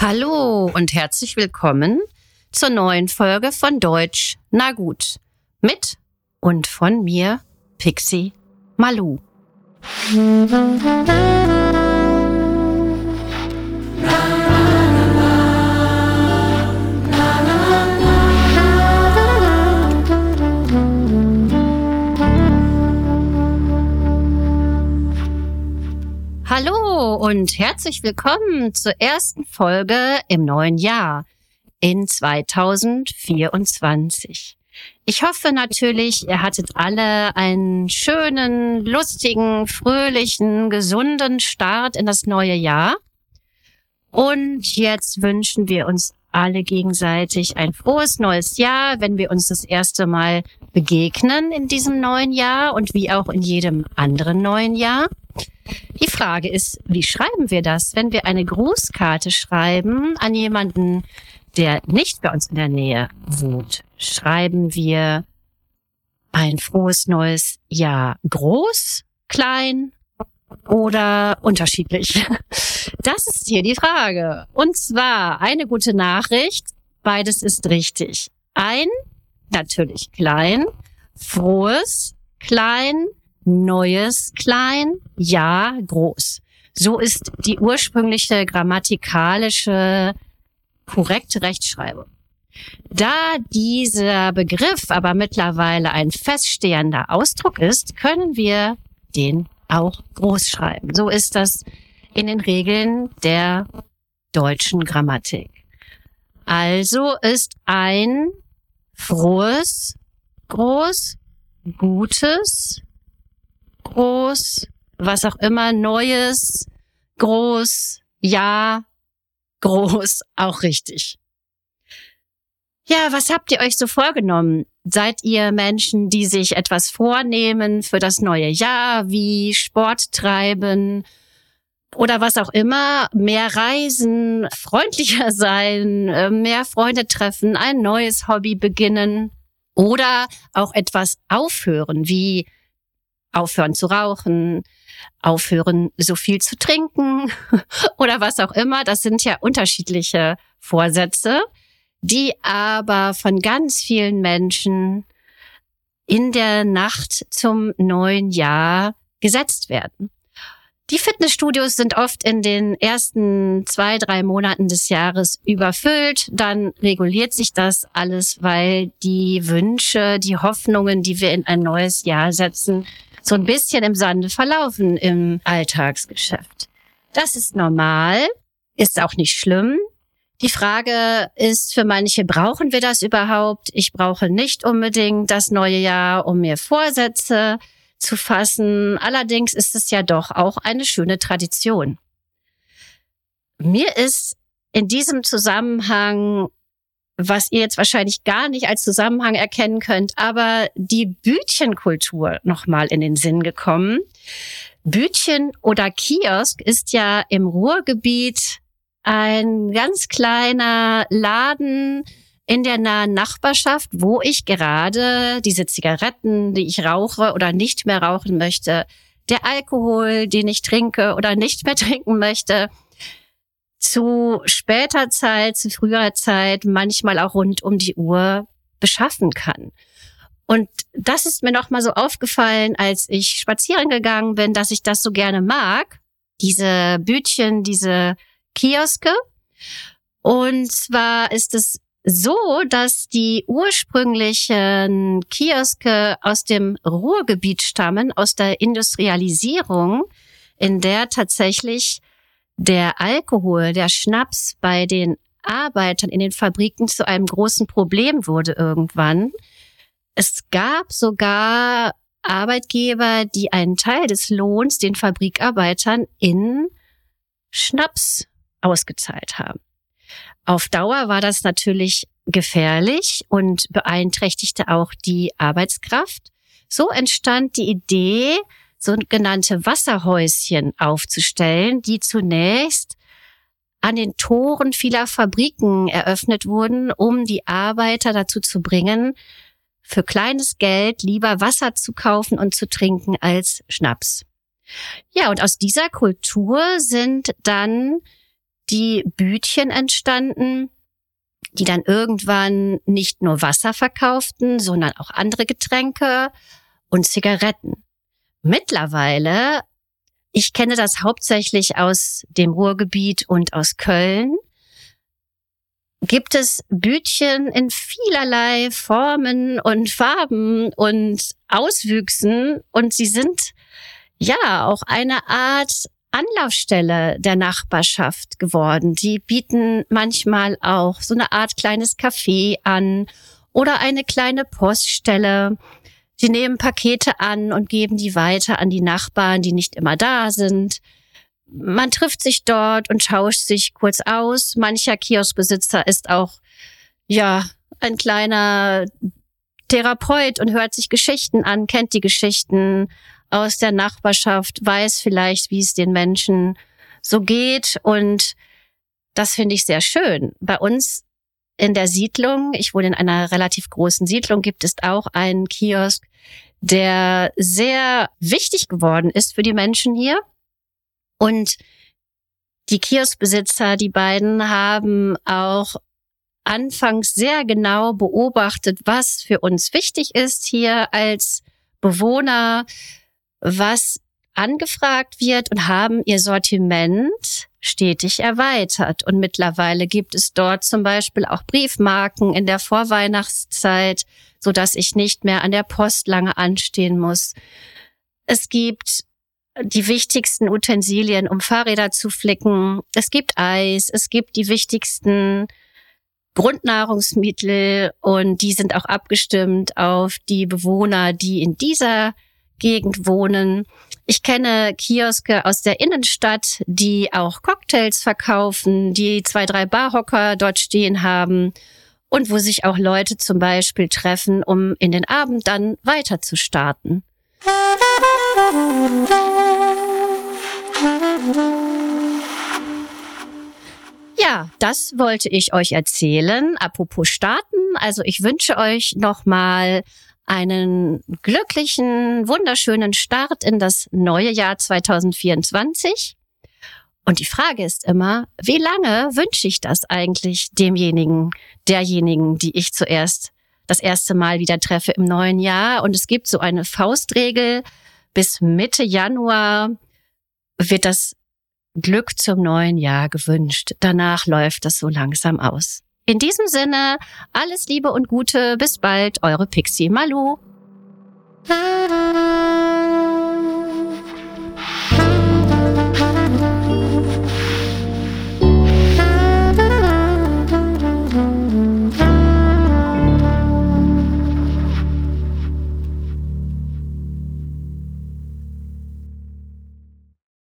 Hallo und herzlich willkommen zur neuen Folge von Deutsch Na gut mit und von mir Pixie Malu. Und herzlich willkommen zur ersten Folge im neuen Jahr in 2024. Ich hoffe natürlich, ihr hattet alle einen schönen, lustigen, fröhlichen, gesunden Start in das neue Jahr. Und jetzt wünschen wir uns alle gegenseitig ein frohes neues Jahr, wenn wir uns das erste Mal begegnen in diesem neuen Jahr und wie auch in jedem anderen neuen Jahr. Die Frage ist, wie schreiben wir das? Wenn wir eine Grußkarte schreiben an jemanden, der nicht bei uns in der Nähe wohnt, schreiben wir ein frohes neues Jahr groß, klein oder unterschiedlich? Das ist hier die Frage. Und zwar eine gute Nachricht. Beides ist richtig. Ein, natürlich klein, frohes, klein, Neues klein, Ja groß. So ist die ursprüngliche grammatikalische korrekte Rechtschreibung. Da dieser Begriff aber mittlerweile ein feststehender Ausdruck ist, können wir den auch groß schreiben. So ist das in den Regeln der deutschen Grammatik. Also ist ein frohes, groß, gutes, groß, was auch immer, Neues, groß, ja, groß, auch richtig. Ja, was habt ihr euch so vorgenommen? Seid ihr Menschen, die sich etwas vornehmen für das neue Jahr, wie Sport treiben oder was auch immer, mehr reisen, freundlicher sein, äh, mehr Freunde treffen, ein neues Hobby beginnen oder auch etwas aufhören, wie aufhören zu rauchen, aufhören so viel zu trinken oder was auch immer. Das sind ja unterschiedliche Vorsätze, die aber von ganz vielen Menschen in der Nacht zum neuen Jahr gesetzt werden. Die Fitnessstudios sind oft in den ersten zwei, drei Monaten des Jahres überfüllt. Dann reguliert sich das alles, weil die Wünsche, die Hoffnungen, die wir in ein neues Jahr setzen, so ein bisschen im Sande verlaufen im Alltagsgeschäft. Das ist normal, ist auch nicht schlimm. Die Frage ist für manche, brauchen wir das überhaupt? Ich brauche nicht unbedingt das neue Jahr, um mir Vorsätze zu fassen. Allerdings ist es ja doch auch eine schöne Tradition. Mir ist in diesem Zusammenhang was ihr jetzt wahrscheinlich gar nicht als Zusammenhang erkennen könnt, aber die Bütchenkultur nochmal in den Sinn gekommen. Bütchen oder Kiosk ist ja im Ruhrgebiet ein ganz kleiner Laden in der nahen Nachbarschaft, wo ich gerade diese Zigaretten, die ich rauche oder nicht mehr rauchen möchte, der Alkohol, den ich trinke oder nicht mehr trinken möchte, zu später Zeit, zu früherer Zeit, manchmal auch rund um die Uhr beschaffen kann. Und das ist mir noch mal so aufgefallen, als ich spazieren gegangen bin, dass ich das so gerne mag. Diese Bütchen, diese Kioske. Und zwar ist es so, dass die ursprünglichen Kioske aus dem Ruhrgebiet stammen, aus der Industrialisierung, in der tatsächlich der Alkohol, der Schnaps bei den Arbeitern in den Fabriken zu einem großen Problem wurde irgendwann. Es gab sogar Arbeitgeber, die einen Teil des Lohns den Fabrikarbeitern in Schnaps ausgezahlt haben. Auf Dauer war das natürlich gefährlich und beeinträchtigte auch die Arbeitskraft. So entstand die Idee, sogenannte Wasserhäuschen aufzustellen, die zunächst an den Toren vieler Fabriken eröffnet wurden, um die Arbeiter dazu zu bringen, für kleines Geld lieber Wasser zu kaufen und zu trinken als Schnaps. Ja, und aus dieser Kultur sind dann die Bütchen entstanden, die dann irgendwann nicht nur Wasser verkauften, sondern auch andere Getränke und Zigaretten. Mittlerweile, ich kenne das hauptsächlich aus dem Ruhrgebiet und aus Köln, gibt es Bütchen in vielerlei Formen und Farben und Auswüchsen und sie sind ja auch eine Art Anlaufstelle der Nachbarschaft geworden. Die bieten manchmal auch so eine Art kleines Café an oder eine kleine Poststelle. Sie nehmen Pakete an und geben die weiter an die Nachbarn, die nicht immer da sind. Man trifft sich dort und tauscht sich kurz aus. Mancher Kioskbesitzer ist auch, ja, ein kleiner Therapeut und hört sich Geschichten an, kennt die Geschichten aus der Nachbarschaft, weiß vielleicht, wie es den Menschen so geht. Und das finde ich sehr schön. Bei uns in der Siedlung, ich wohne in einer relativ großen Siedlung, gibt es auch einen Kiosk, der sehr wichtig geworden ist für die Menschen hier. Und die Kioskbesitzer, die beiden, haben auch anfangs sehr genau beobachtet, was für uns wichtig ist hier als Bewohner, was angefragt wird und haben ihr Sortiment stetig erweitert. Und mittlerweile gibt es dort zum Beispiel auch Briefmarken in der Vorweihnachtszeit, so dass ich nicht mehr an der Post lange anstehen muss. Es gibt die wichtigsten Utensilien, um Fahrräder zu flicken. Es gibt Eis, es gibt die wichtigsten Grundnahrungsmittel und die sind auch abgestimmt auf die Bewohner, die in dieser Gegend wohnen. Ich kenne Kioske aus der Innenstadt, die auch Cocktails verkaufen, die zwei, drei Barhocker dort stehen haben und wo sich auch Leute zum Beispiel treffen, um in den Abend dann weiter zu starten. Ja, das wollte ich euch erzählen. Apropos starten. Also ich wünsche euch nochmal einen glücklichen, wunderschönen Start in das neue Jahr 2024. Und die Frage ist immer, wie lange wünsche ich das eigentlich demjenigen, derjenigen, die ich zuerst das erste Mal wieder treffe im neuen Jahr? Und es gibt so eine Faustregel, bis Mitte Januar wird das Glück zum neuen Jahr gewünscht. Danach läuft das so langsam aus. In diesem Sinne, alles Liebe und Gute. Bis bald, eure Pixie Malu.